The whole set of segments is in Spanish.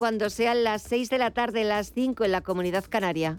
cuando sean las 6 de la tarde, las 5 en la comunidad canaria.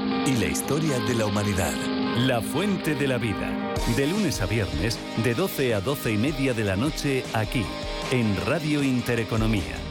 y la historia de la humanidad. La Fuente de la Vida. De lunes a viernes, de 12 a 12 y media de la noche, aquí, en Radio Intereconomía.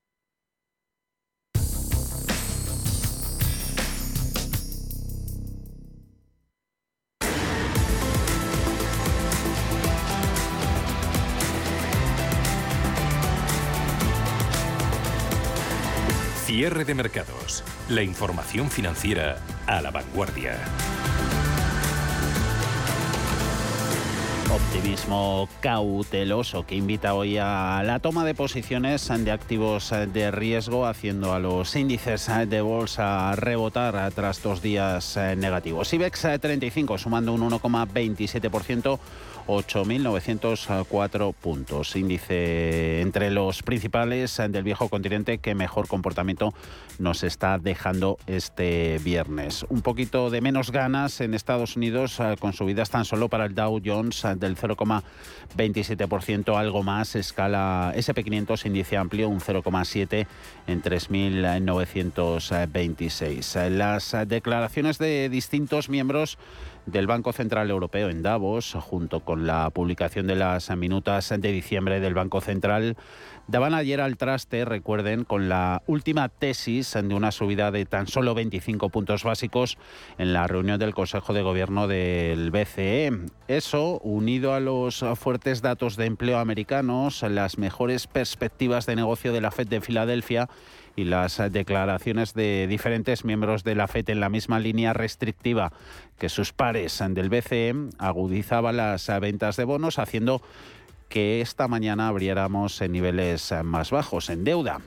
Cierre de mercados. La información financiera a la vanguardia. Optimismo cauteloso que invita hoy a la toma de posiciones de activos de riesgo, haciendo a los índices de bolsa rebotar tras dos días negativos. IBEX 35 sumando un 1,27%. 8.904 puntos. Índice entre los principales del viejo continente que mejor comportamiento nos está dejando este viernes. Un poquito de menos ganas en Estados Unidos eh, con subidas tan solo para el Dow Jones eh, del 0,27%, algo más. Escala SP500, índice amplio, un 0,7 en 3.926. Las declaraciones de distintos miembros del Banco Central Europeo en Davos, junto con la publicación de las minutas de diciembre del Banco Central, daban ayer al traste, recuerden, con la última tesis de una subida de tan solo 25 puntos básicos en la reunión del Consejo de Gobierno del BCE. Eso, unido a los fuertes datos de empleo americanos, las mejores perspectivas de negocio de la Fed de Filadelfia, y las declaraciones de diferentes miembros de la FED en la misma línea restrictiva que sus pares del BCE agudizaba las ventas de bonos haciendo que esta mañana abriéramos en niveles más bajos en deuda.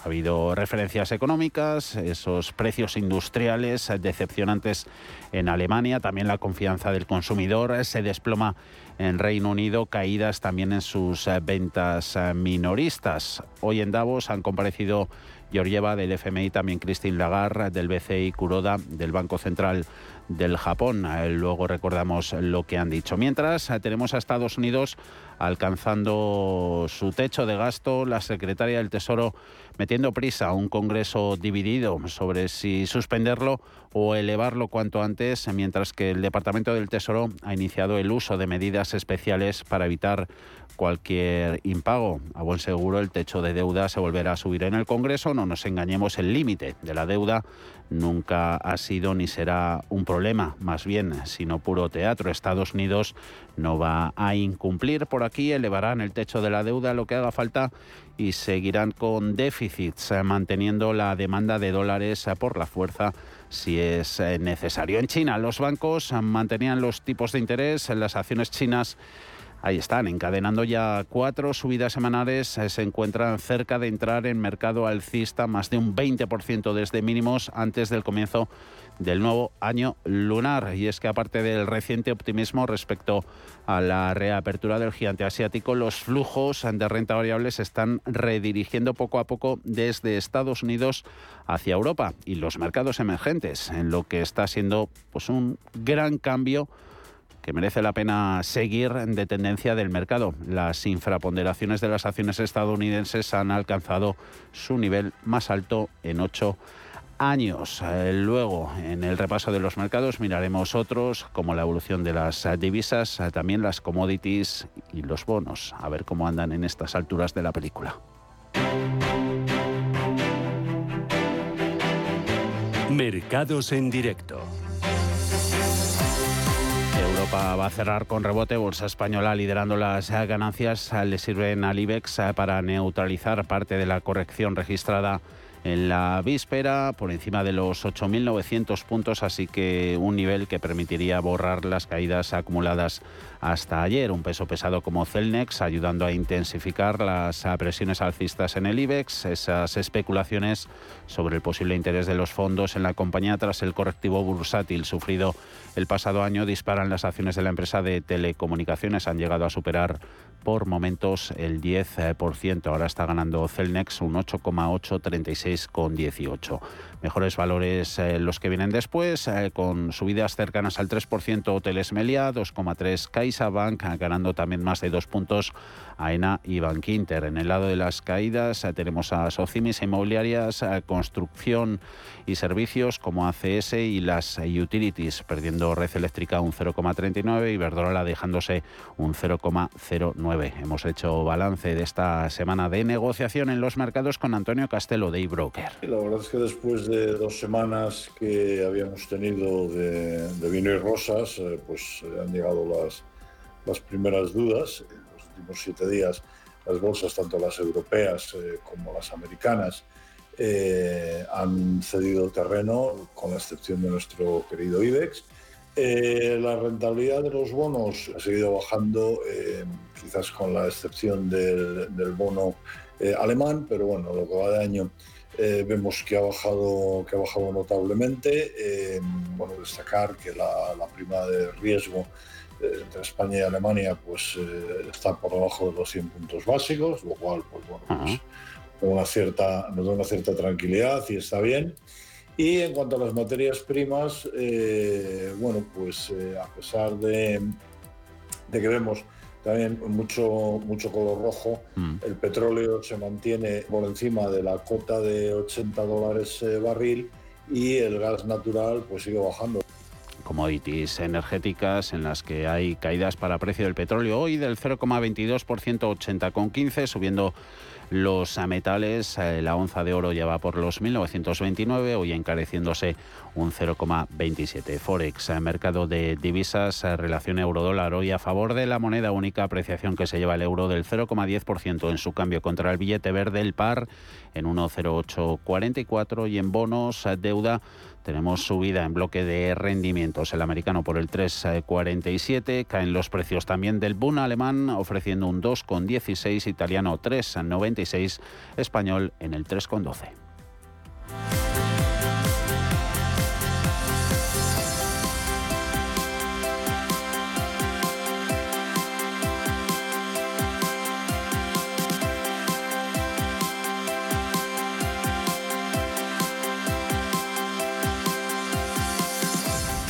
Ha habido referencias económicas, esos precios industriales decepcionantes en Alemania, también la confianza del consumidor se desploma en Reino Unido, caídas también en sus ventas minoristas. Hoy en Davos han comparecido Georgieva del FMI, también Christine Lagarde del BCI, Kuroda del Banco Central del Japón. Eh, luego recordamos lo que han dicho. Mientras eh, tenemos a Estados Unidos alcanzando su techo de gasto, la secretaria del Tesoro metiendo prisa a un Congreso dividido sobre si suspenderlo o elevarlo cuanto antes, mientras que el Departamento del Tesoro ha iniciado el uso de medidas especiales para evitar cualquier impago. A buen seguro el techo de deuda se volverá a subir en el Congreso. No nos engañemos, el límite de la deuda nunca ha sido ni será un problema más bien, sino puro teatro. Estados Unidos no va a incumplir por aquí, elevarán el techo de la deuda, lo que haga falta y seguirán con déficits, manteniendo la demanda de dólares por la fuerza si es eh, necesario. En China, los bancos mantenían los tipos de interés en las acciones chinas Ahí están, encadenando ya cuatro subidas semanales, eh, se encuentran cerca de entrar en mercado alcista más de un 20% desde mínimos antes del comienzo del nuevo año lunar. Y es que aparte del reciente optimismo respecto a la reapertura del gigante asiático, los flujos de renta variable se están redirigiendo poco a poco desde Estados Unidos hacia Europa y los mercados emergentes, en lo que está siendo pues un gran cambio que merece la pena seguir de tendencia del mercado. Las infraponderaciones de las acciones estadounidenses han alcanzado su nivel más alto en ocho años. Eh, luego, en el repaso de los mercados, miraremos otros, como la evolución de las divisas, eh, también las commodities y los bonos, a ver cómo andan en estas alturas de la película. Mercados en directo. Europa va a cerrar con rebote, Bolsa Española liderando las ganancias, le sirven al IBEX para neutralizar parte de la corrección registrada en la víspera por encima de los 8.900 puntos, así que un nivel que permitiría borrar las caídas acumuladas hasta ayer. Un peso pesado como Celnex ayudando a intensificar las presiones alcistas en el IBEX, esas especulaciones sobre el posible interés de los fondos en la compañía tras el correctivo bursátil sufrido el pasado año disparan las acciones de la empresa de telecomunicaciones, han llegado a superar por momentos el 10%. Ahora está ganando Celnex un 8,836,18. Mejores valores eh, los que vienen después, eh, con subidas cercanas al 3% Hoteles Melia, 2,3 CaixaBank, ganando también más de dos puntos AENA y Bankinter. En el lado de las caídas eh, tenemos a Socimis Inmobiliarias, Construcción y Servicios como ACS y las Utilities, perdiendo Red Eléctrica un 0,39 y Verdrola dejándose un 0,09. Hemos hecho balance de esta semana de negociación en los mercados con Antonio Castelo de eBroker. La verdad es que después de dos semanas que habíamos tenido de, vino y rosas, eh, pues eh, han llegado las, las primeras dudas últimos siete días las bolsas, tanto las europeas eh, como las americanas, eh, han cedido terreno, con la excepción de nuestro querido IBEX. Eh, la rentabilidad de los bonos ha seguido bajando, quizás con la excepción del, del bono alemán, pero bueno, lo que va de año vemos que ha bajado, que ha bajado notablemente. bueno, destacar que la, la prima de riesgo entre España y Alemania pues eh, está por debajo de los 100 puntos básicos, lo cual pues, bueno, pues, una cierta, nos da una cierta tranquilidad y está bien. Y en cuanto a las materias primas, eh, bueno, pues eh, a pesar de, de, que vemos también mucho, mucho color rojo, mm. el petróleo se mantiene por encima de la cota de 80 dólares barril y el gas natural pues sigue bajando. Commodities energéticas en las que hay caídas para precio del petróleo. Hoy del 0,22%, 80,15, subiendo los metales. Eh, la onza de oro ya va por los 1929, hoy encareciéndose un 0,27. Forex, eh, mercado de divisas, eh, relación euro-dólar hoy a favor de la moneda única, apreciación que se lleva el euro del 0,10% en su cambio contra el billete verde, el par en 1,0844 y en bonos, deuda tenemos subida en bloque de rendimientos. El americano por el 3,47. Caen los precios también del Bund alemán ofreciendo un 2,16. Italiano 3,96. Español en el 3,12.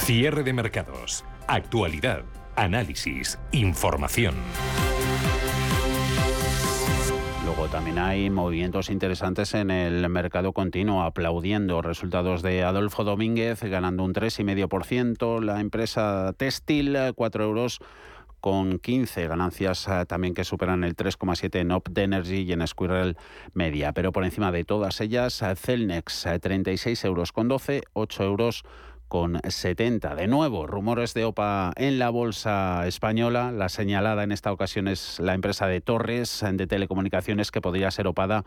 Cierre de mercados. Actualidad. Análisis. Información. Luego también hay movimientos interesantes en el mercado continuo, aplaudiendo resultados de Adolfo Domínguez, ganando un 3,5%. La empresa Textil, 4 euros con 15 ganancias eh, también que superan el 3,7 en Opt Energy y en Squirrel Media. Pero por encima de todas ellas, Celnex 36 euros con 12, 8 euros con 70. De nuevo, rumores de OPA en la bolsa española. La señalada en esta ocasión es la empresa de Torres de Telecomunicaciones que podría ser opada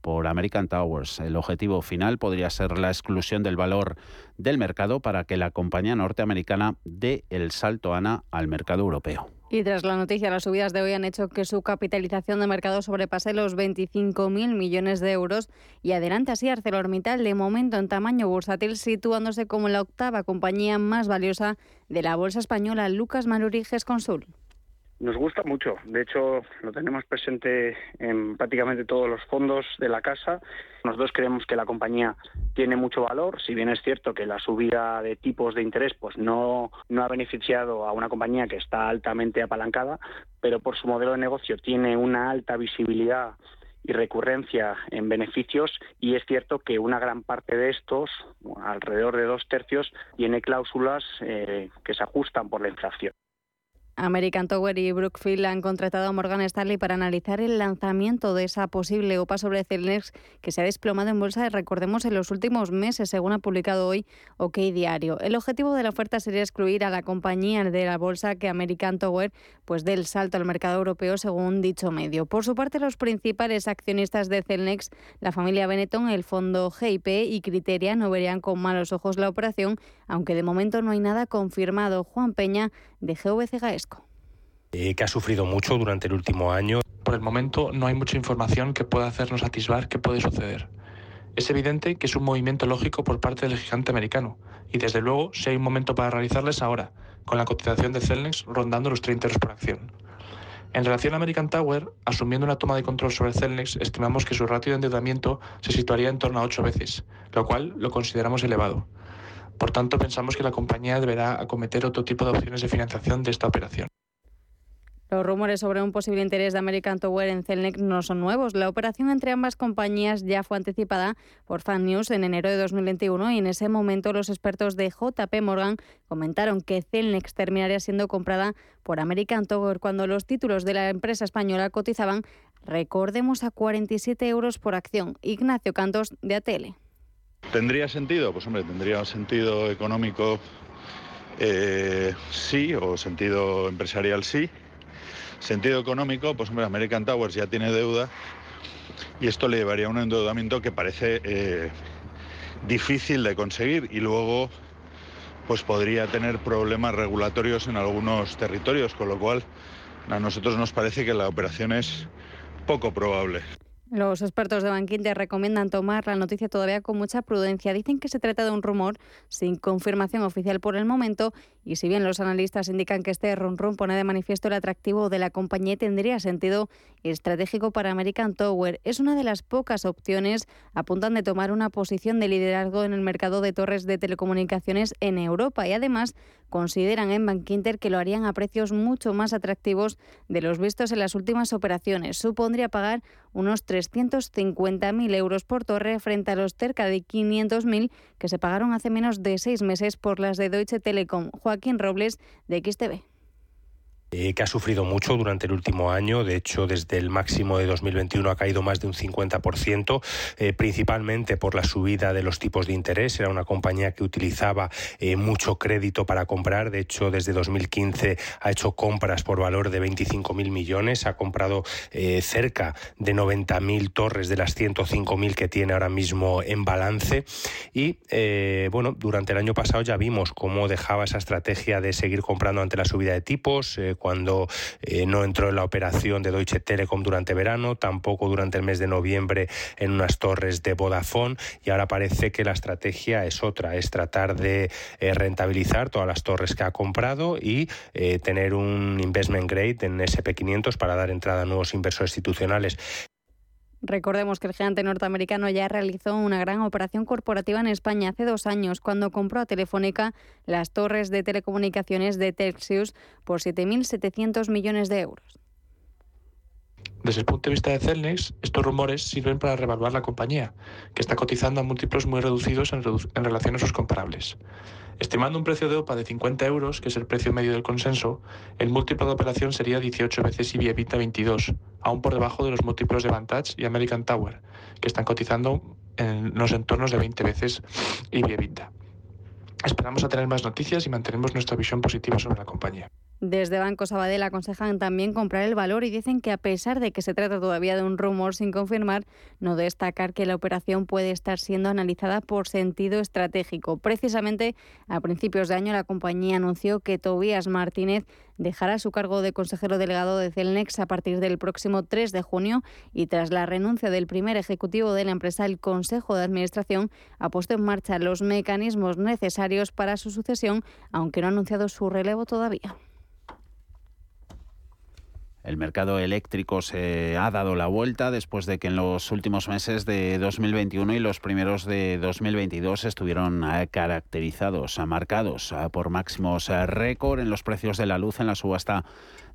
por American Towers. El objetivo final podría ser la exclusión del valor del mercado para que la compañía norteamericana dé el salto ANA al mercado europeo. Y tras la noticia, las subidas de hoy han hecho que su capitalización de mercado sobrepase los 25.000 millones de euros y adelante así ArcelorMittal de momento en tamaño bursátil situándose como la octava compañía más valiosa de la bolsa española. Lucas Maruriges Consul. Nos gusta mucho. De hecho, lo tenemos presente en prácticamente todos los fondos de la casa. Nosotros creemos que la compañía tiene mucho valor, si bien es cierto que la subida de tipos de interés pues no, no ha beneficiado a una compañía que está altamente apalancada, pero por su modelo de negocio tiene una alta visibilidad y recurrencia en beneficios y es cierto que una gran parte de estos, alrededor de dos tercios, tiene cláusulas eh, que se ajustan por la inflación. American Tower y Brookfield han contratado a Morgan Stanley para analizar el lanzamiento de esa posible OPA sobre Celnex que se ha desplomado en bolsa, recordemos, en los últimos meses, según ha publicado hoy OK Diario. El objetivo de la oferta sería excluir a la compañía de la bolsa que American Tower pues del salto al mercado europeo, según dicho medio. Por su parte, los principales accionistas de Celnex, la familia Benetton, el fondo GIP y Criteria, no verían con malos ojos la operación, aunque de momento no hay nada confirmado. Juan Peña, de GVC Gaesco. Eh, que ha sufrido mucho durante el último año. Por el momento no hay mucha información que pueda hacernos atisbar qué puede suceder. Es evidente que es un movimiento lógico por parte del gigante americano, y desde luego si hay un momento para realizarles ahora, con la cotización de Celnex rondando los 30 euros por acción. En relación a American Tower, asumiendo una toma de control sobre Celnex, estimamos que su ratio de endeudamiento se situaría en torno a 8 veces, lo cual lo consideramos elevado. Por tanto, pensamos que la compañía deberá acometer otro tipo de opciones de financiación de esta operación. Los rumores sobre un posible interés de American Tower en Celnex no son nuevos. La operación entre ambas compañías ya fue anticipada por Fan News en enero de 2021 y en ese momento los expertos de JP Morgan comentaron que Celnex terminaría siendo comprada por American Tower cuando los títulos de la empresa española cotizaban, recordemos, a 47 euros por acción. Ignacio Cantos, de ATL. ¿Tendría sentido? Pues hombre, tendría sentido económico eh, sí, o sentido empresarial sí. Sentido económico, pues hombre, American Towers ya tiene deuda y esto le llevaría a un endeudamiento que parece eh, difícil de conseguir y luego pues podría tener problemas regulatorios en algunos territorios, con lo cual a nosotros nos parece que la operación es poco probable. Los expertos de Bankinter recomiendan tomar la noticia todavía con mucha prudencia. Dicen que se trata de un rumor sin confirmación oficial por el momento y si bien los analistas indican que este run run pone de manifiesto el atractivo de la compañía tendría sentido estratégico para American Tower, es una de las pocas opciones apuntan de tomar una posición de liderazgo en el mercado de torres de telecomunicaciones en Europa y además consideran en Bankinter que lo harían a precios mucho más atractivos de los vistos en las últimas operaciones. Supondría pagar unos 350.000 euros por torre frente a los cerca de 500.000 que se pagaron hace menos de seis meses por las de Deutsche Telekom. Joaquín Robles, de XTV. Eh, que ha sufrido mucho durante el último año. De hecho, desde el máximo de 2021 ha caído más de un 50%, eh, principalmente por la subida de los tipos de interés. Era una compañía que utilizaba eh, mucho crédito para comprar. De hecho, desde 2015 ha hecho compras por valor de 25.000 millones. Ha comprado cerca de 90.000 torres de las 105.000 que tiene ahora mismo en balance. Y bueno, durante el año pasado ya vimos cómo dejaba esa estrategia de seguir comprando ante la subida de tipos cuando eh, no entró en la operación de Deutsche Telekom durante verano, tampoco durante el mes de noviembre en unas torres de Vodafone y ahora parece que la estrategia es otra, es tratar de eh, rentabilizar todas las torres que ha comprado y eh, tener un investment grade en SP500 para dar entrada a nuevos inversores institucionales. Recordemos que el gigante norteamericano ya realizó una gran operación corporativa en España hace dos años, cuando compró a Telefónica las torres de telecomunicaciones de Telxius por 7.700 millones de euros. Desde el punto de vista de Celnex, estos rumores sirven para revaluar la compañía, que está cotizando a múltiplos muy reducidos en, en relación a sus comparables. Estimando un precio de OPA de 50 euros, que es el precio medio del consenso, el múltiplo de operación sería 18 veces y EBITDA 22, aún por debajo de los múltiplos de Vantage y American Tower, que están cotizando en los entornos de 20 veces y. Esperamos a tener más noticias y mantenemos nuestra visión positiva sobre la compañía. Desde Banco Sabadell aconsejan también comprar el valor y dicen que a pesar de que se trata todavía de un rumor sin confirmar, no destacar que la operación puede estar siendo analizada por sentido estratégico. Precisamente a principios de año la compañía anunció que Tobías Martínez dejará su cargo de consejero delegado de Celnex a partir del próximo 3 de junio y tras la renuncia del primer ejecutivo de la empresa, el Consejo de Administración ha puesto en marcha los mecanismos necesarios para su sucesión, aunque no ha anunciado su relevo todavía. El mercado eléctrico se ha dado la vuelta después de que en los últimos meses de 2021 y los primeros de 2022 estuvieron caracterizados, marcados eh, por máximos eh, récord en los precios de la luz en la subasta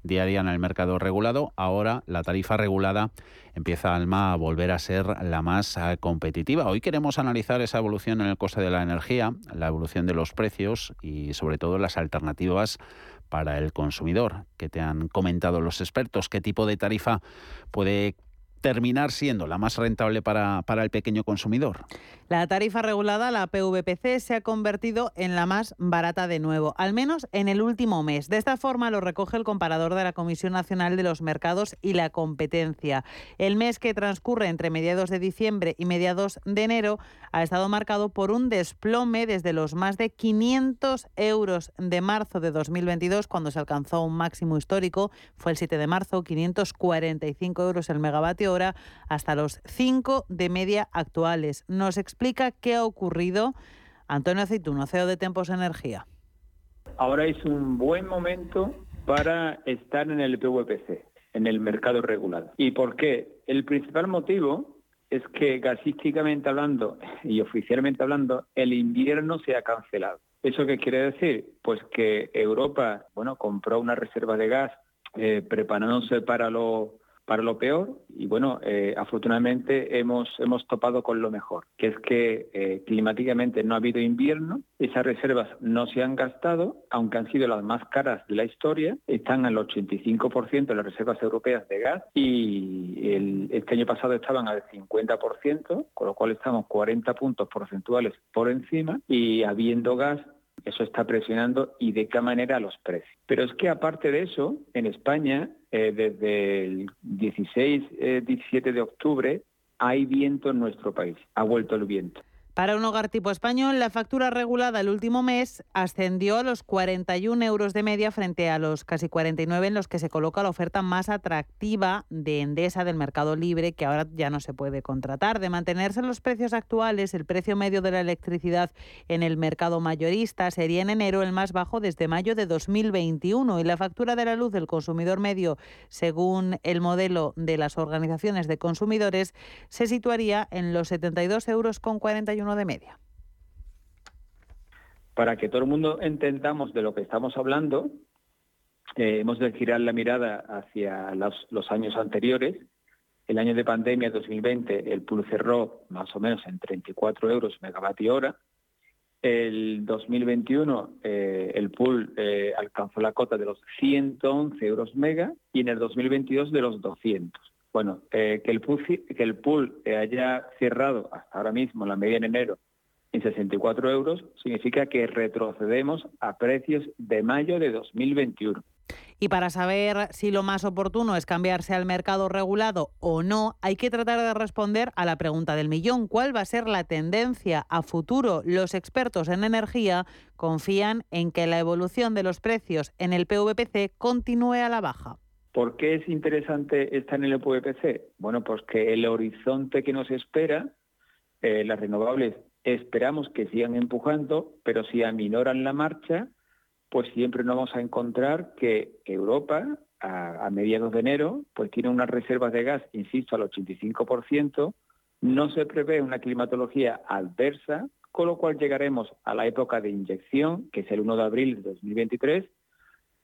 diaria en el mercado regulado. Ahora la tarifa regulada empieza Alma a volver a ser la más competitiva. Hoy queremos analizar esa evolución en el coste de la energía, la evolución de los precios y sobre todo las alternativas para el consumidor que te han comentado los expertos? ¿Qué tipo de tarifa puede terminar siendo la más rentable para, para el pequeño consumidor? La tarifa regulada, la PVPC, se ha convertido en la más barata de nuevo, al menos en el último mes. De esta forma lo recoge el comparador de la Comisión Nacional de los Mercados y la Competencia. El mes que transcurre entre mediados de diciembre y mediados de enero ha estado marcado por un desplome desde los más de 500 euros de marzo de 2022, cuando se alcanzó un máximo histórico, fue el 7 de marzo, 545 euros el megavatio hora, hasta los 5 de media actuales. Nos explica qué ha ocurrido. Antonio Aceituno, CEO de Tempos Energía. Ahora es un buen momento para estar en el PVPC, en el mercado regulado. ¿Y por qué? El principal motivo es que gasísticamente hablando y oficialmente hablando, el invierno se ha cancelado. ¿Eso qué quiere decir? Pues que Europa, bueno, compró una reserva de gas eh, preparándose para lo para lo peor y bueno, eh, afortunadamente hemos, hemos topado con lo mejor, que es que eh, climáticamente no ha habido invierno, esas reservas no se han gastado, aunque han sido las más caras de la historia, están al 85% de las reservas europeas de gas y el, este año pasado estaban al 50%, con lo cual estamos 40 puntos porcentuales por encima y habiendo gas eso está presionando y de qué manera los precios. Pero es que aparte de eso, en España, eh, desde el 16-17 eh, de octubre, hay viento en nuestro país. Ha vuelto el viento. Para un hogar tipo español, la factura regulada el último mes ascendió a los 41 euros de media frente a los casi 49 en los que se coloca la oferta más atractiva de Endesa del mercado libre, que ahora ya no se puede contratar. De mantenerse los precios actuales, el precio medio de la electricidad en el mercado mayorista sería en enero el más bajo desde mayo de 2021 y la factura de la luz del consumidor medio, según el modelo de las organizaciones de consumidores, se situaría en los 72 euros con 41 de media. Para que todo el mundo entendamos de lo que estamos hablando, eh, hemos de girar la mirada hacia los, años anteriores. El año de pandemia 2020, el pool cerró más o menos en 34 euros megavatio hora. El 2021 eh, el pool eh, alcanzó la cota de los 111 euros mega y en el 2022 de los 200. Bueno, eh, que el pool, que el pool haya cerrado hasta ahora mismo, la media en enero, en 64 euros, significa que retrocedemos a precios de mayo de 2021. Y para saber si lo más oportuno es cambiarse al mercado regulado o no, hay que tratar de responder a la pregunta del millón. ¿Cuál va a ser la tendencia a futuro? Los expertos en energía confían en que la evolución de los precios en el PVPC continúe a la baja. ¿Por qué es interesante estar en el PVPC? Bueno, pues que el horizonte que nos espera, eh, las renovables esperamos que sigan empujando, pero si aminoran la marcha, pues siempre nos vamos a encontrar que Europa, a, mediados de enero, pues tiene unas reservas de gas, insisto, al 85%, no se prevé una climatología adversa, con lo cual llegaremos a la época de inyección, que es el 1 de abril de 2023,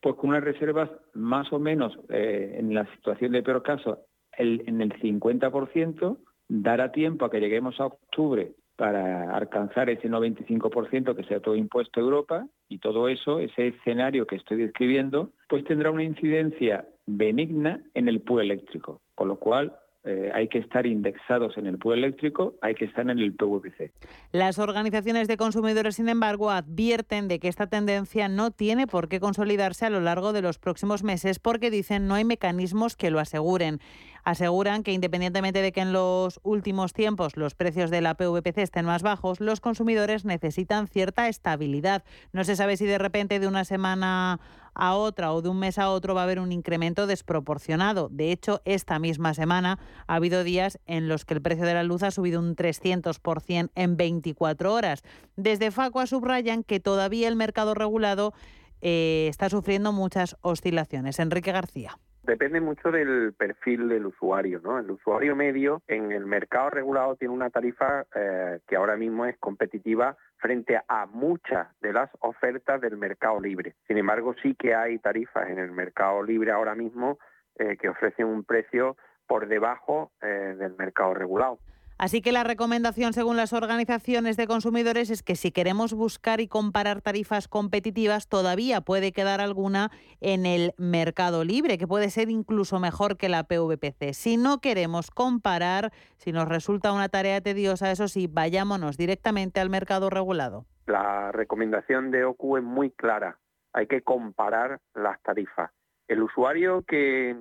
pues con unas reservas más o menos, eh, en la situación de peor caso, en el 50%, dará tiempo a que lleguemos a octubre para alcanzar ese 95% que se ha todo impuesto a Europa y todo eso, ese escenario que estoy describiendo, pues tendrá una incidencia benigna en el pool eléctrico, con lo cual eh, hay que estar indexados en el pool eléctrico, hay que estar en el PVPC. Las organizaciones de consumidores, sin embargo, advierten de que esta tendencia no tiene por qué consolidarse a lo largo de los próximos meses porque dicen no hay mecanismos que lo aseguren. Aseguran que independientemente de que en los últimos tiempos los precios de la PVPC estén más bajos, los consumidores necesitan cierta estabilidad. No se sabe si de repente de una semana a otra o de un mes a otro va a haber un incremento desproporcionado. De hecho, esta misma semana ha habido días en los que el precio de la luz ha subido un 300% en 24 horas. Desde Facua subrayan que todavía el mercado regulado eh, está sufriendo muchas oscilaciones. Enrique García. Depende mucho del perfil del usuario, ¿no? El usuario medio en el mercado regulado tiene una tarifa eh, que ahora mismo es competitiva frente a muchas de las ofertas del mercado libre. Sin embargo, sí que hay tarifas en el mercado libre ahora mismo eh, que ofrecen un precio por debajo eh, del mercado regulado. Así que la recomendación, según las organizaciones de consumidores, es que si queremos buscar y comparar tarifas competitivas, todavía puede quedar alguna en el mercado libre, que puede ser incluso mejor que la PVPC. Si no queremos comparar, si nos resulta una tarea tediosa, eso sí, vayámonos directamente al mercado regulado. La recomendación de OCU es muy clara. Hay que comparar las tarifas. El usuario que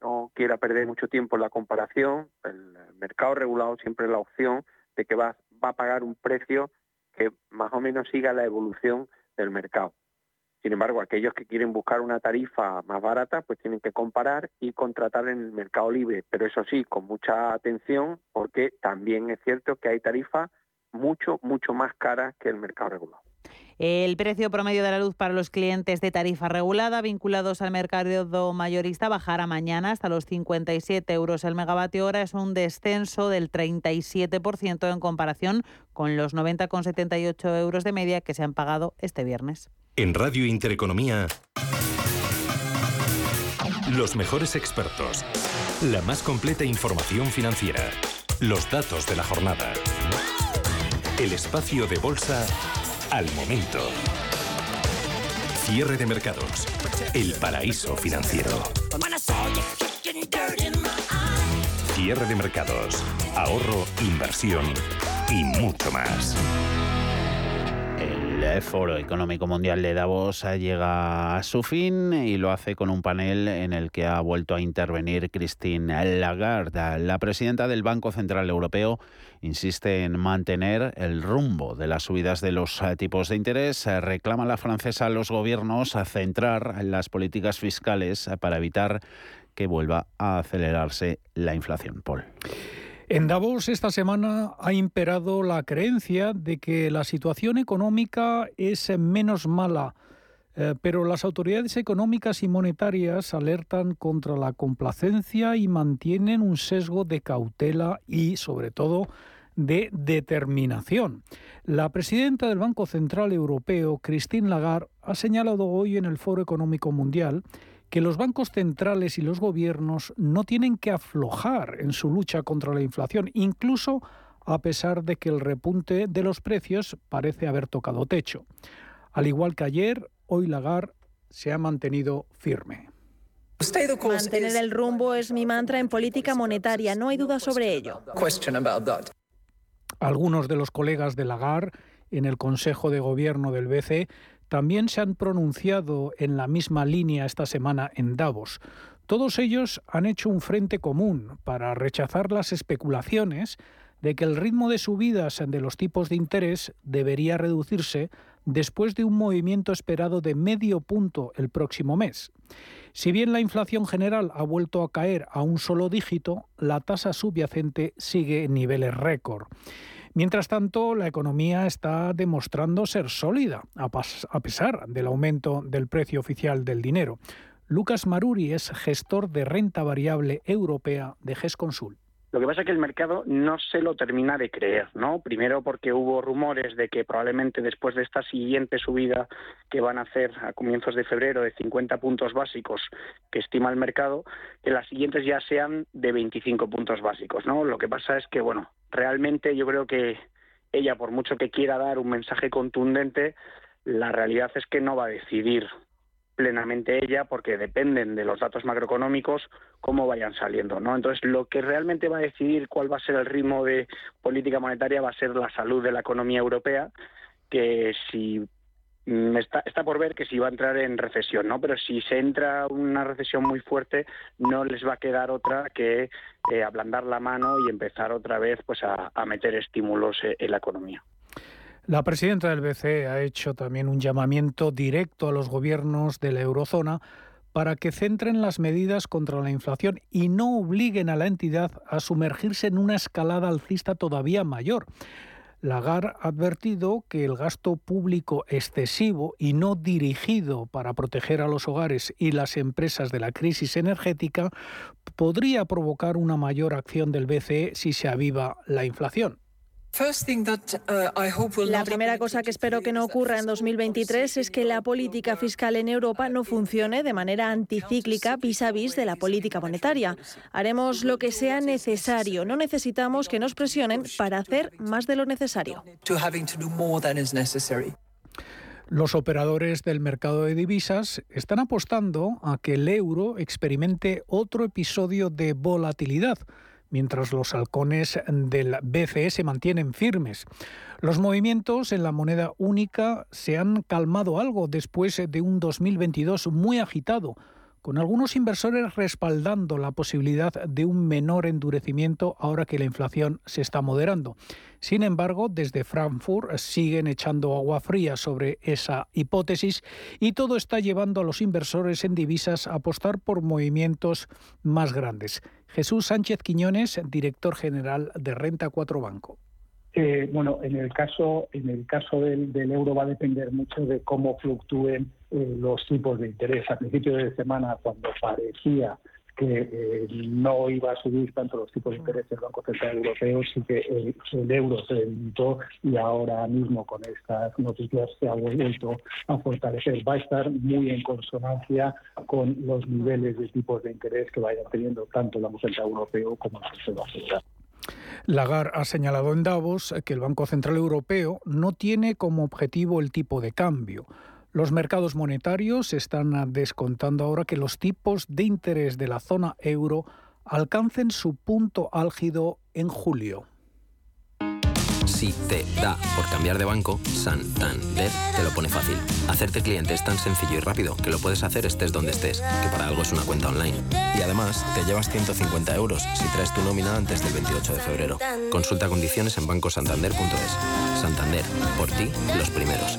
no quiera perder mucho tiempo en la comparación, el mercado regulado siempre es la opción de que va, va a pagar un precio que más o menos siga la evolución del mercado. Sin embargo, aquellos que quieren buscar una tarifa más barata, pues tienen que comparar y contratar en el mercado libre, pero eso sí, con mucha atención, porque también es cierto que hay tarifas mucho, mucho más caras que el mercado regulado. El precio promedio de la luz para los clientes de tarifa regulada vinculados al mercado mayorista bajará mañana hasta los 57 euros el megavatio hora. Es un descenso del 37% en comparación con los 90,78 euros de media que se han pagado este viernes. En Radio Intereconomía, los mejores expertos, la más completa información financiera, los datos de la jornada, el espacio de bolsa al momento. Cierre de mercados. El paraíso financiero. Cierre de mercados. Ahorro, inversión y mucho más. El Foro Económico Mundial de Davos llega a su fin y lo hace con un panel en el que ha vuelto a intervenir Christine Lagarde, la presidenta del Banco Central Europeo insiste en mantener el rumbo de las subidas de los eh, tipos de interés. Eh, reclama la francesa a los gobiernos a centrar las políticas fiscales eh, para evitar que vuelva a acelerarse la inflación. Paul. En Davos esta semana ha imperado la creencia de que la situación económica es menos mala, pero las autoridades económicas y monetarias alertan contra la complacencia y mantienen un sesgo de cautela y, sobre todo, de determinación. La presidenta del Banco Central Europeo, Christine Lagarde, ha señalado hoy en el Foro Económico Mundial que los bancos centrales y los gobiernos no tienen que aflojar en su lucha contra la inflación, incluso a pesar de que el repunte de los precios parece haber tocado techo. Al igual que ayer, hoy Lagarde se ha mantenido firme. Mantener el rumbo es mi mantra en política monetaria, no hay duda sobre ello. Algunos de los colegas de Lagarde en el Consejo de Gobierno del BCE también se han pronunciado en la misma línea esta semana en Davos. Todos ellos han hecho un frente común para rechazar las especulaciones de que el ritmo de subidas de los tipos de interés debería reducirse después de un movimiento esperado de medio punto el próximo mes. Si bien la inflación general ha vuelto a caer a un solo dígito, la tasa subyacente sigue en niveles récord. Mientras tanto, la economía está demostrando ser sólida, a pesar del aumento del precio oficial del dinero. Lucas Maruri es gestor de renta variable europea de GESConsul. Lo que pasa es que el mercado no se lo termina de creer, ¿no? Primero porque hubo rumores de que probablemente después de esta siguiente subida que van a hacer a comienzos de febrero de 50 puntos básicos que estima el mercado, que las siguientes ya sean de 25 puntos básicos, ¿no? Lo que pasa es que, bueno, realmente yo creo que ella, por mucho que quiera dar un mensaje contundente, la realidad es que no va a decidir plenamente ella porque dependen de los datos macroeconómicos cómo vayan saliendo, ¿no? Entonces, lo que realmente va a decidir cuál va a ser el ritmo de política monetaria va a ser la salud de la economía europea, que si mm, Está, está, por ver que si va a entrar en recesión, ¿no? Pero si se entra una recesión muy fuerte, no les va a quedar otra que eh, ablandar la mano y empezar otra vez pues a, a meter estímulos eh, en la economía. La presidenta del BCE ha hecho también un llamamiento directo a los gobiernos de la eurozona para que centren las medidas contra la inflación y no obliguen a la entidad a sumergirse en una escalada alcista todavía mayor. Lagarde ha advertido que el gasto público excesivo y no dirigido para proteger a los hogares y las empresas de la crisis energética podría provocar una mayor acción del BCE si se aviva la inflación. Uh, la primera cosa que espero que no ocurra en 2023 es que la política fiscal en Europa no funcione de manera anticíclica vis a vis de la política monetaria. Haremos lo que sea necesario. No necesitamos que nos presionen para hacer más de lo necesario. Los operadores del mercado de divisas están apostando a que el euro experimente otro episodio de volatilidad mientras los halcones del BCE se mantienen firmes. Los movimientos en la moneda única se han calmado algo después de un 2022 muy agitado con algunos inversores respaldando la posibilidad de un menor endurecimiento ahora que la inflación se está moderando. Sin embargo, desde Frankfurt siguen echando agua fría sobre esa hipótesis y todo está llevando a los inversores en divisas a apostar por movimientos más grandes. Jesús Sánchez Quiñones, director general de Renta 4 Banco. Eh, bueno, en el caso, en el caso del, euro va a depender mucho de cómo fluctúen eh, los tipos de interés. A principio de semana, cuando parecía que eh, no iba a subir tanto los tipos de interés del Banco Central Europeo, sí que el, euro se debilitó y ahora mismo con estas noticias se ha vuelto a fortalecer. Va a estar muy en consonancia con los niveles de tipos de interés que vayan teniendo tanto el Banco Central Europeo como la Reserva Federal. Lagarde ha señalado en Davos que el Banco Central Europeo no tiene como objetivo el tipo de cambio. Los mercados monetarios están descontando ahora que los tipos de interés de la zona euro alcancen su punto álgido en julio. Si te da por cambiar de banco, Santander te lo pone fácil. Hacerte cliente es tan sencillo y rápido que lo puedes hacer estés donde estés, que para algo es una cuenta online. Y además, te llevas 150 euros si traes tu nómina antes del 28 de febrero. Consulta condiciones en bancosantander.es. Santander, por ti, los primeros.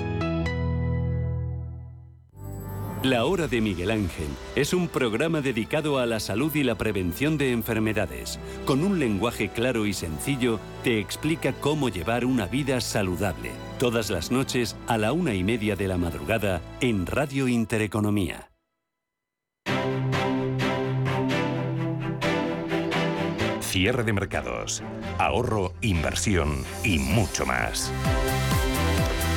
La Hora de Miguel Ángel es un programa dedicado a la salud y la prevención de enfermedades. Con un lenguaje claro y sencillo, te explica cómo llevar una vida saludable. Todas las noches a la una y media de la madrugada en Radio Intereconomía. Cierre de mercados, ahorro, inversión y mucho más.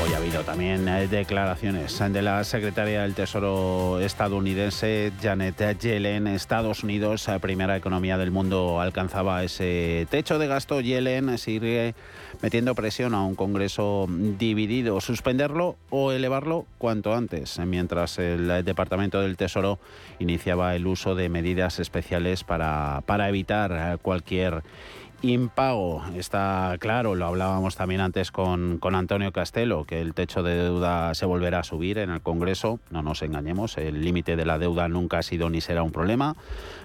Hoy ha habido también eh, declaraciones de la secretaria del Tesoro estadounidense Janet Yellen. Estados Unidos, eh, primera economía del mundo, alcanzaba ese techo de gasto. Yellen sigue metiendo presión a un Congreso dividido. Suspenderlo o elevarlo cuanto antes, mientras el Departamento del Tesoro iniciaba el uso de medidas especiales para, para evitar eh, cualquier impago. Está claro, lo hablábamos también antes con, con, Antonio Castelo, que el techo de deuda se volverá a subir en el Congreso. No nos engañemos, el límite de la deuda nunca ha sido ni será un problema.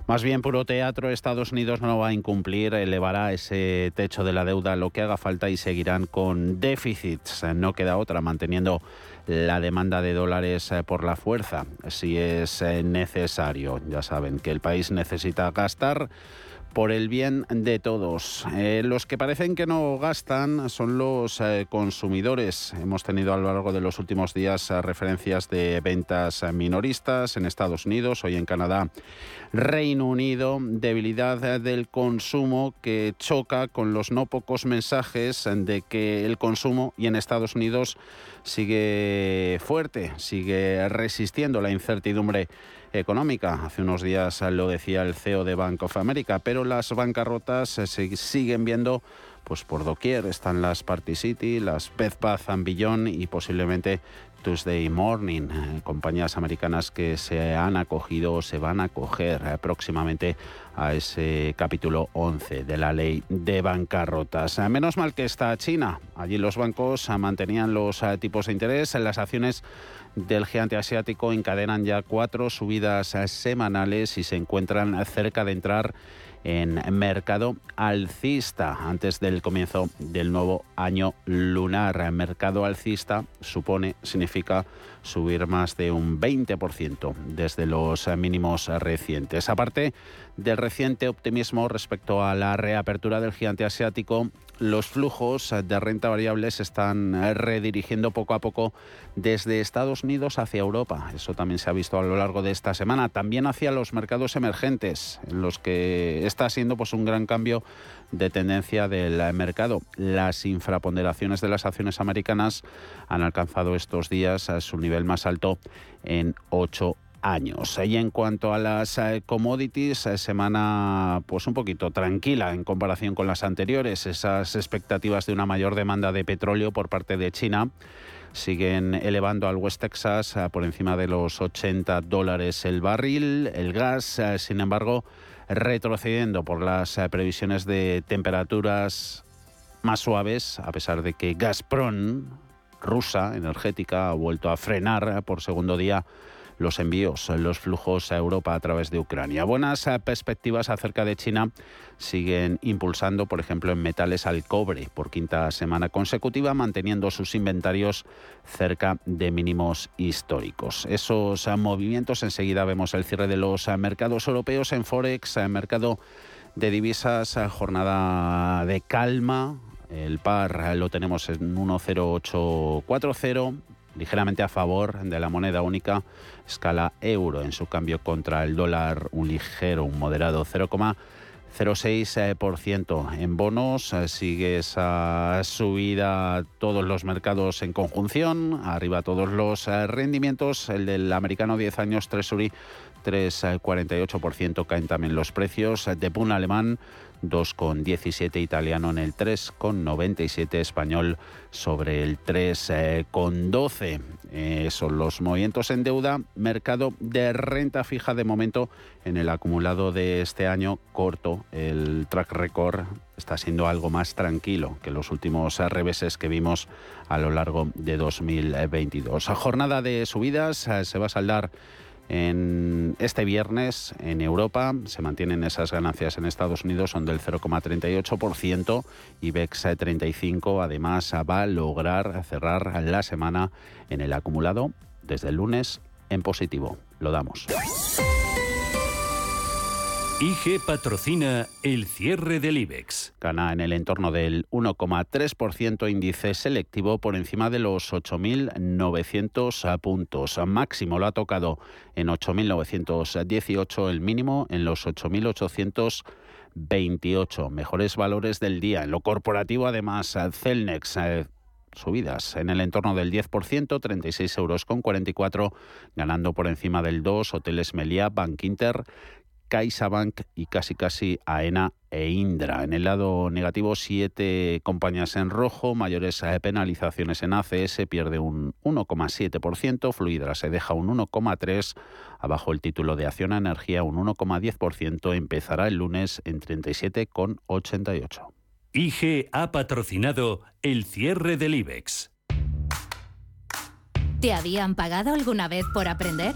Más bien puro teatro, Estados Unidos no va a incumplir, elevará ese techo de la deuda lo que haga falta y seguirán con déficits. No queda otra, manteniendo la demanda de dólares eh, por la fuerza, si es eh, necesario. Ya saben que el país necesita gastar por el bien de todos. Eh, los que parecen que no gastan son los eh, consumidores. Hemos tenido a lo largo de los últimos días eh, referencias de ventas minoristas en Estados Unidos, hoy en Canadá, Reino Unido, debilidad del consumo que choca con los no pocos mensajes de que el consumo y en Estados Unidos sigue fuerte, sigue resistiendo la incertidumbre económica. Hace unos días lo decía el CEO de Bank of America, pero las bancarrotas se siguen viendo pues por doquier. Están las Party City, las Bath Beyond y posiblemente Tuesday Morning, eh, compañías americanas que se han acogido o se van a acoger eh, próximamente a ese capítulo 11 de la ley de bancarrotas. Eh, menos mal que está China. Allí los bancos mantenían los tipos de interés. en Las acciones del gigante asiático encadenan ya cuatro subidas semanales y se encuentran cerca de entrar en mercado alcista antes del comienzo del nuevo año lunar. Mercado alcista supone, significa subir más de un 20% desde los mínimos recientes. Aparte del reciente optimismo respecto a la reapertura del gigante asiático, los flujos de renta variable se están redirigiendo poco a poco desde Estados Unidos hacia Europa. Eso también se ha visto a lo largo de esta semana. También hacia los mercados emergentes, en los que está siendo pues, un gran cambio de tendencia del mercado. Las infraponderaciones de las acciones americanas han alcanzado estos días a su nivel más alto en ocho años. Y en cuanto a las eh, commodities, eh, semana pues un poquito tranquila en comparación con las anteriores. Esas expectativas de una mayor demanda de petróleo por parte de China siguen elevando al West Texas eh, por encima de los 80 dólares el barril. El gas, sin embargo, retrocediendo por las previsiones de temperaturas más suaves, a pesar de que Gazprom, rusa energética, ha vuelto a frenar por segundo día los envíos, los flujos a Europa a través de Ucrania. Buenas eh, perspectivas acerca de China siguen impulsando, por ejemplo, en metales al cobre por quinta semana consecutiva, manteniendo sus inventarios cerca de mínimos históricos. Esos eh, movimientos, enseguida vemos el cierre de los eh, mercados europeos en Forex, mercado de divisas, jornada de calma, el par lo tenemos en 10840, ligeramente a favor de la moneda única escala euro en su cambio contra el dólar un ligero, un moderado 0,06%. En bonos eh, sigue esa subida todos los mercados en conjunción, arriba todos los eh, rendimientos, el del americano 10 años Treasury 3,48% caen también los precios, de Pun alemán 2,17 italiano en el 3,97 español sobre el 3,12. Eh, son los movimientos en deuda. Mercado de renta fija de momento en el acumulado de este año corto. El track record está siendo algo más tranquilo que los últimos reveses que vimos a lo largo de 2022. Jornada de subidas eh, se va a saldar en este viernes en Europa se mantienen esas ganancias en Estados Unidos, son del 0,38% y BEX 35 además va a lograr cerrar la semana en el acumulado desde el lunes en positivo. Lo damos. IG patrocina el cierre del IBEX. Gana en el entorno del 1,3% índice selectivo por encima de los 8.900 puntos. Máximo lo ha tocado en 8.918, el mínimo en los 8.828. Mejores valores del día. En lo corporativo, además, Celnex eh, subidas en el entorno del 10%, 36 euros con 44, ganando por encima del 2, Hoteles Meliá, Bank Inter, CaixaBank y casi casi AENA e Indra. En el lado negativo, siete compañías en rojo, mayores penalizaciones en ACS, pierde un 1,7%, Fluidra se deja un 1,3%, abajo el título de Acción a Energía un 1,10%, empezará el lunes en 37,88. IG ha patrocinado el cierre del IBEX. ¿Te habían pagado alguna vez por aprender?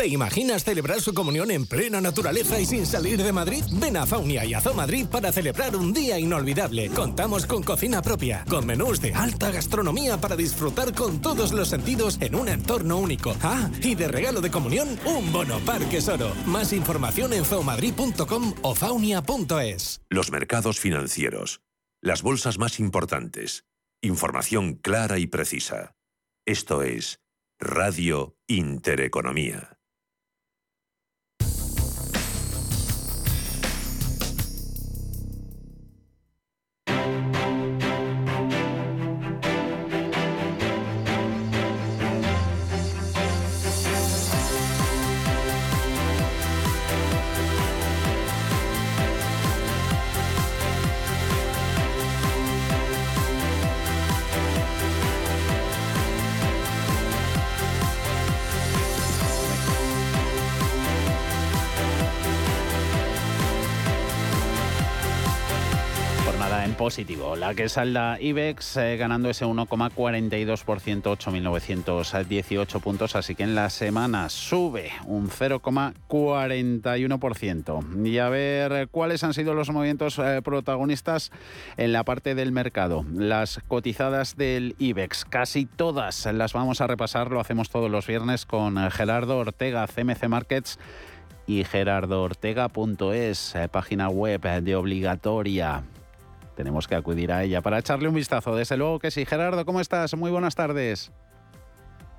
¿Te imaginas celebrar su comunión en plena naturaleza y sin salir de Madrid? Ven a Faunia y a Zoo Madrid para celebrar un día inolvidable. Contamos con cocina propia, con menús de alta gastronomía para disfrutar con todos los sentidos en un entorno único. Ah, y de regalo de comunión, un bono Parque Oro. Más información en zoomadrid.com o faunia.es. Los mercados financieros. Las bolsas más importantes. Información clara y precisa. Esto es Radio Intereconomía. Positivo. La que salda IBEX eh, ganando ese 1,42%, 8.918 puntos. Así que en la semana sube un 0,41%. Y a ver cuáles han sido los movimientos eh, protagonistas en la parte del mercado. Las cotizadas del IBEX, casi todas las vamos a repasar. Lo hacemos todos los viernes con eh, Gerardo Ortega, CMC Markets y gerardoortega.es, página web de obligatoria. Tenemos que acudir a ella para echarle un vistazo. Desde luego que sí. Gerardo, ¿cómo estás? Muy buenas tardes.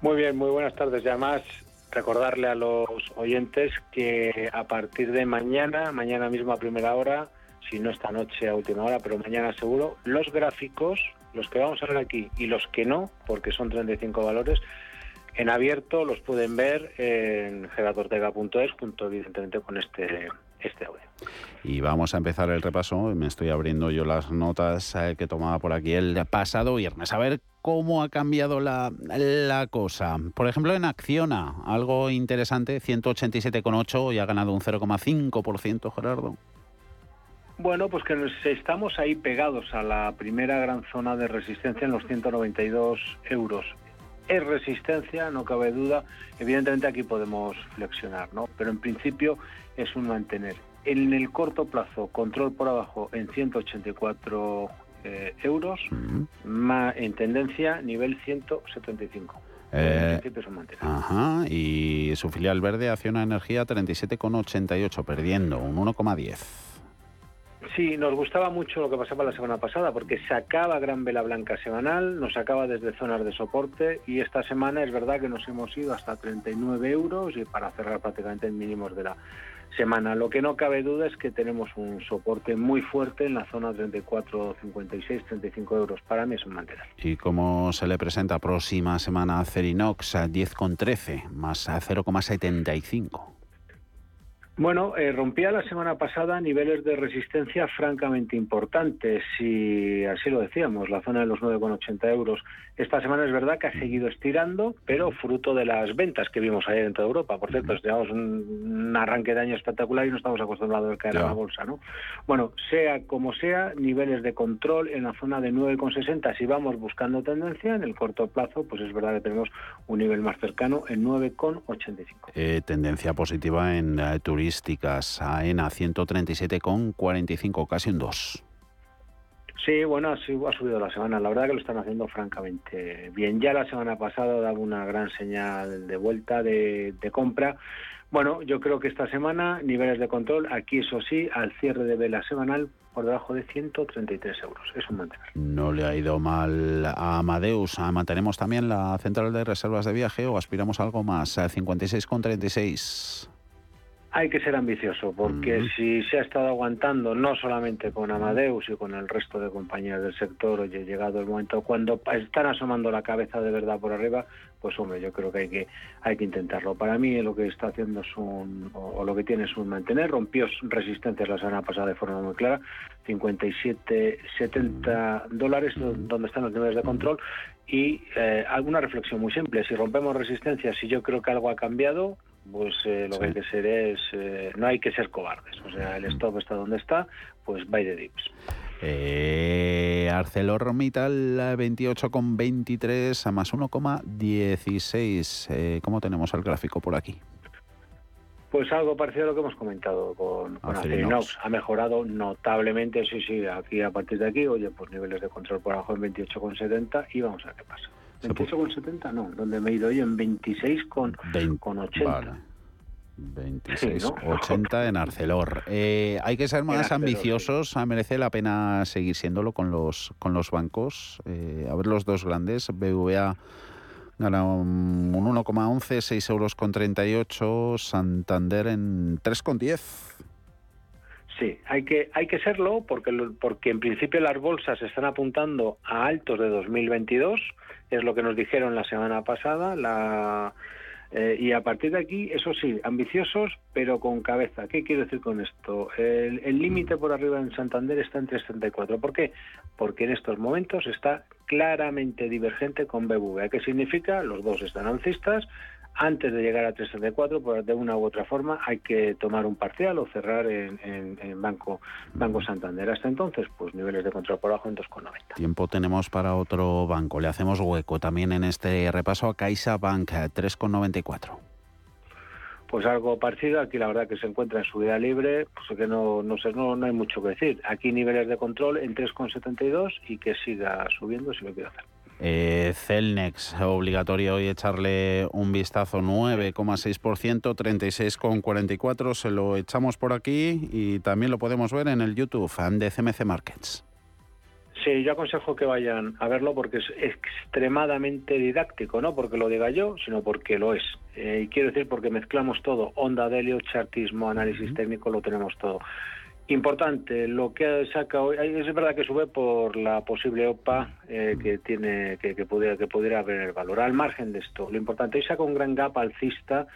Muy bien, muy buenas tardes. Y además, recordarle a los oyentes que a partir de mañana, mañana mismo a primera hora, si no esta noche a última hora, pero mañana seguro, los gráficos, los que vamos a ver aquí y los que no, porque son 35 valores, en abierto los pueden ver en gerardortega.es junto evidentemente con este, este audio. Y vamos a empezar el repaso. Me estoy abriendo yo las notas eh, que tomaba por aquí el pasado viernes. A ver cómo ha cambiado la, la cosa. Por ejemplo, en Acciona, algo interesante, 187,8 y ha ganado un 0,5%, Gerardo. Bueno, pues que nos estamos ahí pegados a la primera gran zona de resistencia en los 192 euros. Es resistencia, no cabe duda. Evidentemente aquí podemos flexionar, ¿no? Pero en principio es un mantener. En el corto plazo, control por abajo en 184 eh, euros, ma- en tendencia nivel 175. Eh. Ajá, y su filial verde, Acciona Energía, 37,88, perdiendo un 1,10. Sí, nos gustaba mucho lo que pasaba la semana pasada porque sacaba gran vela blanca semanal, nos sacaba desde zonas de soporte y esta semana es verdad que nos hemos ido hasta 39 euros y para cerrar prácticamente en mínimos de la semana. Lo que no cabe duda es que tenemos un soporte muy fuerte en la zona 34, 56, 35 euros. Para mí es un mantener. ¿Y cómo se le presenta próxima semana a Cerinox a 10,13 más a 0,75? Bueno, eh, rompía la semana pasada niveles de resistencia francamente importantes, y así lo decíamos, la zona de los 9,80 euros. Esta semana es verdad que ha seguido estirando, pero fruto de las ventas que vimos ayer en toda Europa. Por cierto, llevamos un, arranque de año espectacular y no estamos acostumbrados a caer a la bolsa, ¿no? Bueno, sea como sea, niveles de control en la zona de 9,60. Si vamos buscando tendencia, en el corto plazo, pues es verdad que tenemos un nivel más cercano en 9,85. Eh, tendencia positiva en eh, turísticas, AENA 137,45, casi un 2. Sí, bueno, ha subido la semana. La verdad que lo están haciendo francamente bien. Ya la semana pasada daba una gran señal de vuelta de, compra. Bueno, yo creo que esta semana niveles de control, aquí eso sí, al cierre de vela semanal por debajo de 133 euros. Es un mantener. No le ha ido mal a Amadeus. Ah, ¿Mantenemos también la central de reservas de viaje o aspiramos a algo más? A 56,36 hay que ser ambicioso, porque si se ha estado aguantando no solamente con Amadeus y con el resto de compañías del sector, oye, llegado el momento cuando están asomando la cabeza de verdad por arriba, pues hombre, yo creo que hay que hay que intentarlo. Para mí lo que está haciendo es un, o, lo que tiene es un mantener, rompió resistencias la semana pasada de forma muy clara, 57, 70 dólares, donde están los niveles de control, y eh, alguna reflexión muy simple, si rompemos resistencias, si yo creo que algo ha cambiado, pues eh, lo que hay que ser es, eh, no hay que ser cobardes. O sea, el stop está donde está, pues buy the dips. Eh, ArcelorMittal 28,23 a más 1,16. Eh, ¿Cómo tenemos el gráfico por aquí? Pues algo parecido a lo que hemos comentado con, con Acerinox. Ha mejorado notablemente, sí, sí, aquí a partir de aquí, oye, pues niveles de control por abajo en 28,70 y vamos a ver qué pasa. 28,70 no, donde me he ido yo en 26 con, 80. 26,80 en Arcelor. Eh, hay que ser más ambiciosos. Ah, merece la pena seguir siéndolo con los con los bancos. Eh, a ver los dos grandes. BVA gana un 1,11, 6 euros con 38. Santander en 3,10. Sí, hay que, hay que serlo porque, porque en principio las bolsas están apuntando a altos de 2022, es lo que nos dijeron la semana pasada, la, eh, y a partir de aquí, eso sí, ambiciosos, pero con cabeza. ¿Qué quiero decir con esto? El límite por arriba en Santander está en 334. ¿Por qué? Porque en estos momentos está claramente divergente con BBVA. ¿Qué significa? Los dos están alcistas, antes de llegar a 364, pues de una u otra forma hay que tomar un parcial o cerrar en, Banco, Banco Santander. Hasta entonces, pues niveles de control por abajo en 2,90. Tiempo tenemos para otro banco. Le hacemos hueco también en este repaso a Caixa Bank 3,94 pues algo parecido. Aquí la verdad que se encuentra en su vida libre, pues que no, no, sé, no, no hay mucho que decir. Aquí niveles de control en 3,72 y que siga subiendo si lo quiere hacer. Eh, Celnex, obligatorio hoy echarle un vistazo 9,6%, 36,44%. Se lo echamos por aquí y también lo podemos ver en el YouTube de CMC Markets. Sí, yo aconsejo que vayan a verlo porque es extremadamente didáctico, no porque lo diga yo, sino porque lo es. Eh, y quiero decir porque mezclamos todo, onda de helio, chartismo, análisis técnico, lo tenemos todo. Importante, lo que saca hoy, es verdad que sube por la posible OPA eh, que tiene que, que, pudiera, que pudiera haber el valor. Al margen de esto, lo importante es saca un gran gap alcista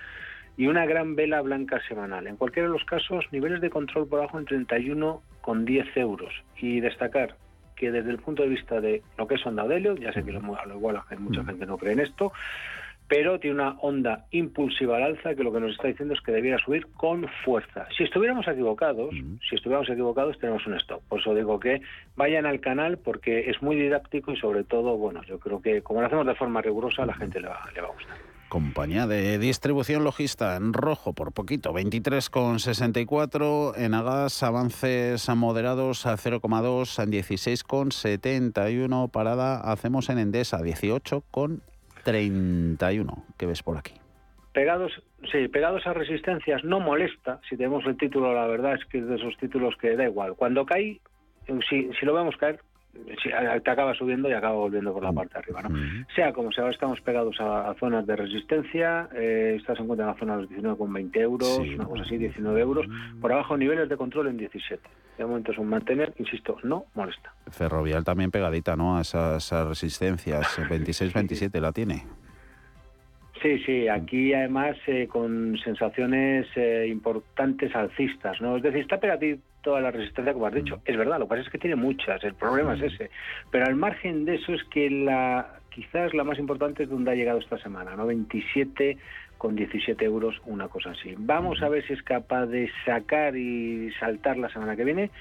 y una gran vela blanca semanal. En cualquiera de los casos, niveles de control por abajo en 31 con 10 euros. Y destacar que desde el punto de vista de lo que es onda de ya sé que lo, lo igual mucha gente no cree en esto, pero tiene una onda impulsiva al alza que lo que nos está diciendo es que debiera subir con fuerza. Si estuviéramos equivocados, si estuviéramos equivocados tenemos un stop. Por eso digo que vayan al canal porque es muy didáctico y sobre todo, bueno, yo creo que como lo hacemos de forma rigurosa a la gente le va, le va a gustar. Compañía de distribución logista en rojo por poquito, 23,64. En Agas, avances moderados a 0,2, en 16,71. Parada hacemos en Endesa, 18,1. 31. ¿Qué ves por aquí? pegados, sí, pegados a resistencias no molesta. Si tenemos el título, la verdad es que es de esos títulos que da igual. Cuando cae, si, si lo vemos caer, te acaba subiendo y acaba volviendo por la parte de arriba. ¿no? Sea como sea, estamos pegados a, zonas de resistencia, eh, estás en cuenta en la zona de los 19,20 euros, una cosa así, 19 euros, por abajo niveles de control en 17. De momento es un mantener, insisto, no molesta. Ferrovial también pegadita, ¿no? A esas, resistencias, 26-27 la tiene. Sí, sí, aquí además eh, con sensaciones eh, importantes alcistas, ¿no? Es decir, está pegadito toda la resistencia, como has dicho. Es verdad, lo que pasa es que tiene muchas, el problema es ese. Pero al margen de eso es que la quizás la más importante es donde ha llegado esta semana, ¿no? 27 con 17 euros, una cosa así. Vamos a ver si es capaz de sacar y saltar la semana que viene.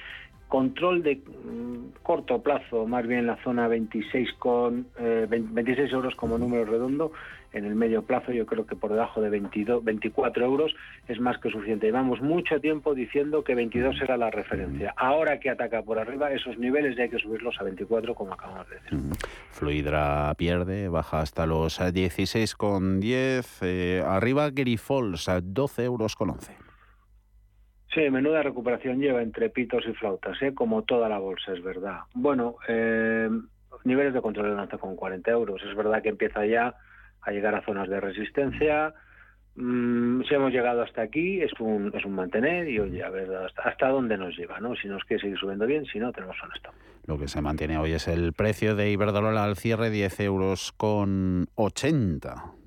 Control de mm, corto plazo, más bien la zona 26 con 26 eh, euros como número redondo en el medio plazo yo creo que por debajo de 22, 24 euros es más que suficiente. Llevamos mucho tiempo diciendo que 22 era la referencia. Ahora que ataca por arriba, esos niveles ya hay que subirlos a 24, como acabamos de decir. Fluidra pierde, baja hasta los 16,10. Eh, arriba Grifols a 12 euros con 11. Sí, menuda recuperación lleva entre pitos y flautas, ¿eh? como toda la bolsa, es verdad. Bueno, eh, niveles de control de con 40 euros. Es verdad que empieza ya a llegar a zonas de resistencia. Mm, si hemos llegado hasta aquí, es un, es un mantener y oye, a ver hasta, dónde nos lleva, ¿no? Si nos quiere seguir subiendo bien, si no, tenemos un. Lo que se mantiene hoy es el precio de Iberdrola al cierre, 10 euros con 80.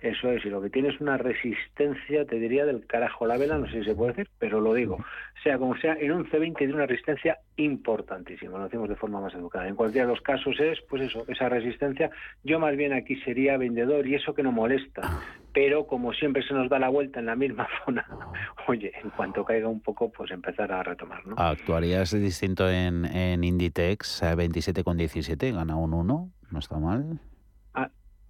Eso es, y lo que tiene es una resistencia, te diría, del carajo la vela, no sé si se puede decir, pero lo digo. Sea como sea, en 11.20 tiene una resistencia importantísima, lo decimos de forma más educada. En cualquiera de los casos es, pues eso, esa resistencia. Yo más bien aquí sería vendedor y eso que no molesta, pero como siempre se nos da la vuelta en la misma zona, oye, en cuanto caiga un poco, pues empezar a retomar, ¿no? ¿Actuarías distinto en, en Inditex, 27,17, gana un 1, no está mal?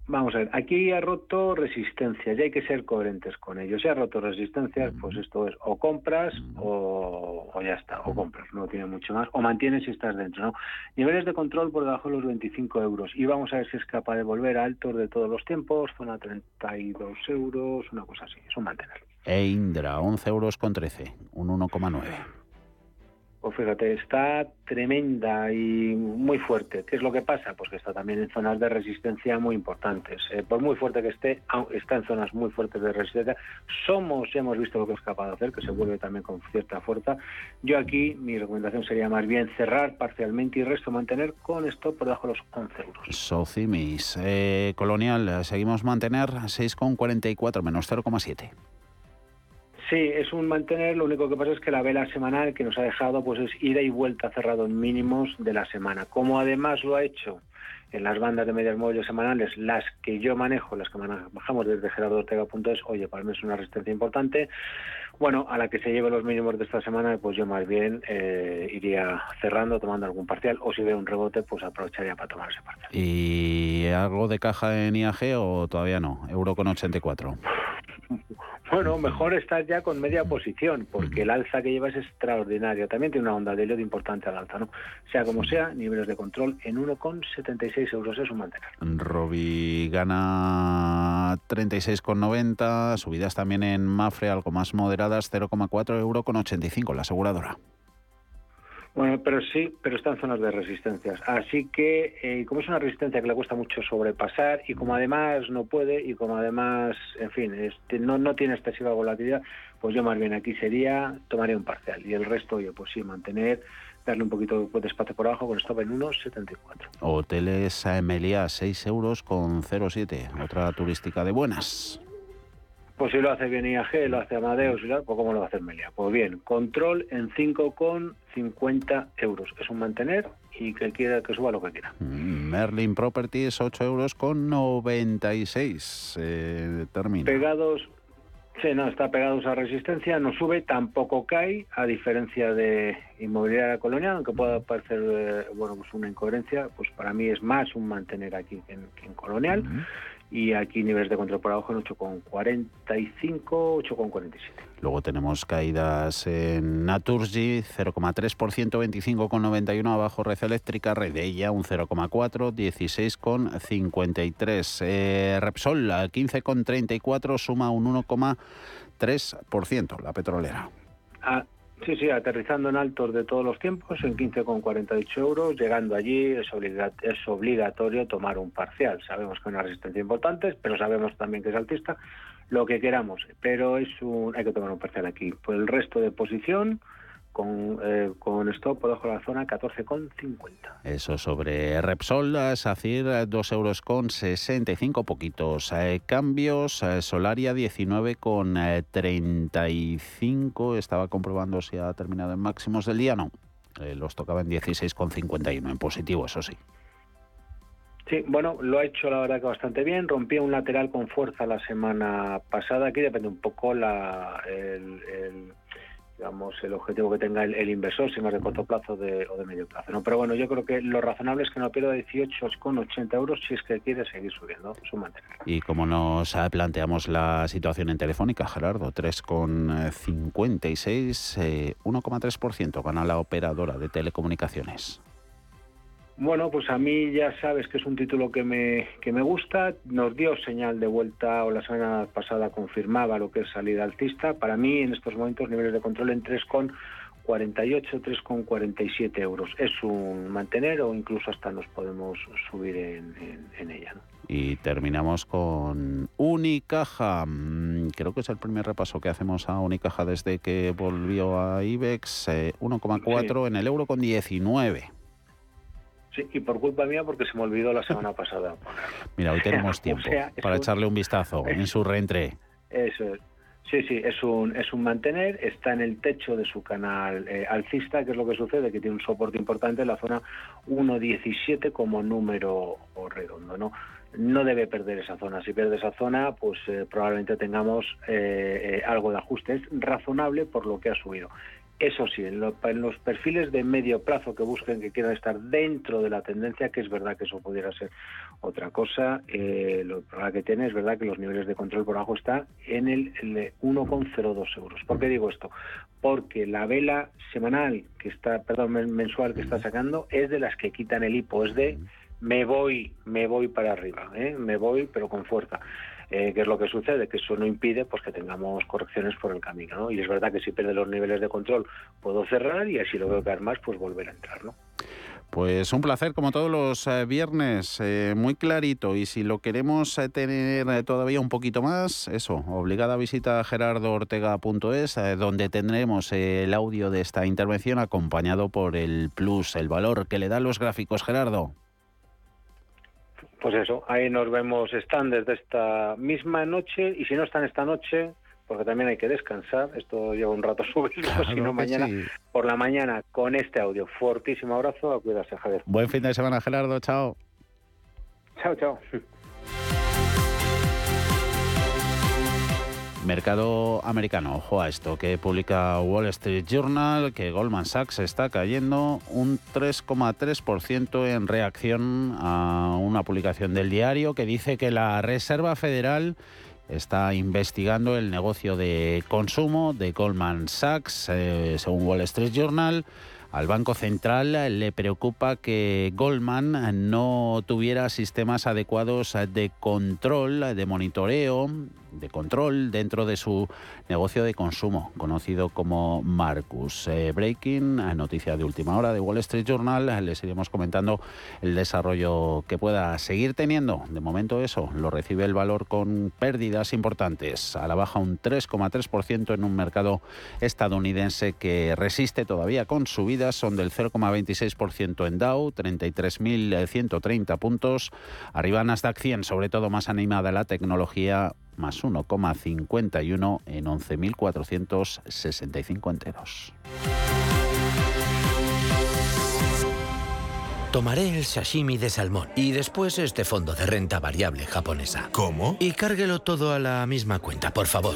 Vamos a ver, aquí ha roto resistencias y hay que ser coherentes con ello. Si ha roto resistencias, pues esto es o compras o, ya está, o compras, no tiene mucho más, o mantienes si estás dentro. ¿no? Niveles de control por debajo de los 25 euros y vamos a ver si es capaz de volver a altos de todos los tiempos, zona 32 euros, una cosa así, es un mantener. E Indra, 11 euros con 13, un 1,9. Fíjate, está tremenda y muy fuerte. ¿Qué es lo que pasa? Pues que está también en zonas de resistencia muy importantes. Eh, por muy fuerte que esté, está en zonas muy fuertes de resistencia. Somos, ya hemos visto lo que es capaz de hacer, que se vuelve también con cierta fuerza. Yo aquí, mi recomendación sería más bien cerrar parcialmente y resto mantener con esto por debajo de los 11 euros. Socimis, eh, Colonial, seguimos mantener 6,44 menos 0,7. Sí, es un mantener, lo único que pasa es que la vela semanal que nos ha dejado pues es ida y vuelta cerrado en mínimos de la semana. Como además lo ha hecho en las bandas de medias móviles semanales, las que yo manejo, las que manejamos desde gerardoortega.es, oye, para mí es una resistencia importante. Bueno, a la que se lleve los mínimos de esta semana, pues yo más bien eh, iría cerrando, tomando algún parcial, o si veo un rebote, pues aprovecharía para tomar ese parcial. ¿Y algo de caja en IAG o todavía no? Euro con 84. Bueno, mejor estar ya con media posición, porque el alza que lleva es extraordinario. También tiene una onda de LED importante al alza, ¿no? Sea como sea, niveles de control en 1,76 euros es un mantener. Robi gana 36,90, subidas también en Mafre, algo más moderadas, 0,4 euro con 85, la aseguradora. Bueno, pero sí, pero está en zonas de resistencias. Así que, eh, como es una resistencia que le cuesta mucho sobrepasar y como además no puede y como además, en fin, este, no, no tiene excesiva volatilidad, pues yo más bien aquí sería, tomaría un parcial y el resto, oye, pues sí, mantener, darle un poquito de espacio por abajo con stop en 1,74. Hoteles Aemelia, 6 euros con 0,7, otra turística de buenas. Pues si lo hace bien IAG, lo hace Amadeus, pues ¿cómo lo va a hacer Melia? Pues bien, control en 5,50 euros. Es un mantener y que quiera que suba lo que quiera. Mm, Merlin Properties, 8 euros con 96. Eh, termina. Pegados, sí, no, está pegados a resistencia, no sube, tampoco cae, a diferencia de inmobiliaria colonial, aunque pueda parecer eh, bueno, pues una incoherencia, pues para mí es más un mantener aquí que en, colonial. Y aquí niveles de control por abajo en 8,45, 8,47. Luego tenemos caídas en Naturgy, 0,3%, 25,91 abajo Red Eléctrica, Redella un 0,4, 16,53. Eh, Repsol, 15,34, suma un 1,3%, la petrolera. Ah, Sí, sí, aterrizando en altos de todos los tiempos, en 15,48 euros, llegando allí es, es obligatorio tomar un parcial. Sabemos que es una resistencia importante, pero sabemos también que es altista, lo que queramos, pero es un, hay que tomar un parcial aquí. Por el resto de posición, con, eh, con stop por debajo de la zona 14,50. Eso sobre Repsol, SACIR 2 euros con 65 poquitos. Eh, cambios, eh, Solaria 19 con 35. Estaba comprobando si ha terminado en máximos del día. No, los tocaba en 16,51, en positivo, eso sí. Sí, bueno, lo ha hecho la verdad que bastante bien. Rompía un lateral con fuerza la semana pasada. Aquí depende un poco la, el digamos, el objetivo que tenga el, inversor, si más de corto plazo o de medio plazo. ¿no? Pero bueno, yo creo que lo razonable es que no pierda 18,80 euros si es que quiere seguir subiendo su. Y como nos planteamos la situación en Telefónica, Gerardo, 3,56, 1,3% gana la operadora de telecomunicaciones. Bueno, pues a mí ya sabes que es un título que me, que me gusta. Nos dio señal de vuelta o la semana pasada confirmaba lo que es salida alcista. Para mí en estos momentos niveles de control en 3,48, 3,47 euros. Es un mantener o incluso hasta nos podemos subir en, ella. Y terminamos con Unicaja. Mm, creo que es el primer repaso que hacemos a Unicaja desde que volvió a IBEX. 1,4 eh, en el euro con 19 y por culpa mía porque se me olvidó la semana pasada. Mira, hoy tenemos tiempo para echarle un vistazo en su reentré. Eso es. Sí, sí, es un, es un mantener, está en el techo de su canal eh, alcista, que es lo que sucede, que tiene un soporte importante en la zona 1.17 como número redondo, ¿no? No debe perder esa zona. Si pierde esa zona, pues eh, probablemente tengamos eh, algo de ajuste. Es razonable por lo que ha subido. Eso sí, en, los perfiles de medio plazo que busquen que quieran estar dentro de la tendencia, que es verdad que eso pudiera ser otra cosa, eh, lo que tiene es verdad que los niveles de control por abajo está en el, el 1,02 euros. ¿Por qué digo esto? Porque la vela semanal que está, perdón, mensual que está sacando es de las que quitan el hipo, es de me voy, me voy para arriba, ¿eh? me voy pero con fuerza. Eh, ¿Qué es lo que sucede? Que eso no impide pues que tengamos correcciones por el camino. ¿no? Y es verdad que si pierde los niveles de control puedo cerrar y así lo veo caer más, pues volver a entrar. ¿no? Pues un placer, como todos los eh, viernes, eh, muy clarito. Y si lo queremos tener todavía un poquito más, eso, obligada visita a gerardoortega.es, donde tendremos el audio de esta intervención acompañado por el plus, el valor que le dan los gráficos, Gerardo. Pues eso, ahí nos vemos, están desde esta misma noche y si no están esta noche, porque también hay que descansar, esto lleva un rato subirlo, si no mañana por la mañana con este audio. Fortísimo abrazo, a cuidarse Javier. Buen fin de semana Gerardo, chao. Chao, chao. Mercado americano, ojo a esto, que publica Wall Street Journal, que Goldman Sachs está cayendo un 3,3% en reacción a una publicación del diario que dice que la Reserva Federal está investigando el negocio de consumo de Goldman Sachs, eh, según Wall Street Journal. Al Banco Central le preocupa que Goldman no tuviera sistemas adecuados de control, de monitoreo, de control dentro de su negocio de consumo, conocido como Marcus. Eh, breaking, noticia de última hora de Wall Street Journal, les iremos comentando el desarrollo que pueda seguir teniendo. De momento eso, lo recibe el valor con pérdidas importantes, a la baja un 3,3% en un mercado estadounidense que resiste todavía con subidas, son del 0,26% en Dow, 33.130 puntos, arriba Nasdaq 100, sobre todo más animada la tecnología, más 1,51 en 11.465 enteros. Tomaré el sashimi de salmón y después este fondo de renta variable japonesa. ¿Cómo? Y cárguelo todo a la misma cuenta, por favor.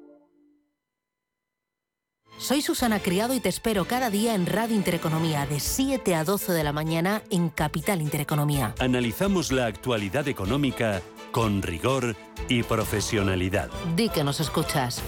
Soy Susana Criado y te espero cada día en Radio Intereconomía de 7 a 12 de la mañana en Capital Intereconomía. Analizamos la actualidad económica con rigor y profesionalidad. Di que nos escuchas.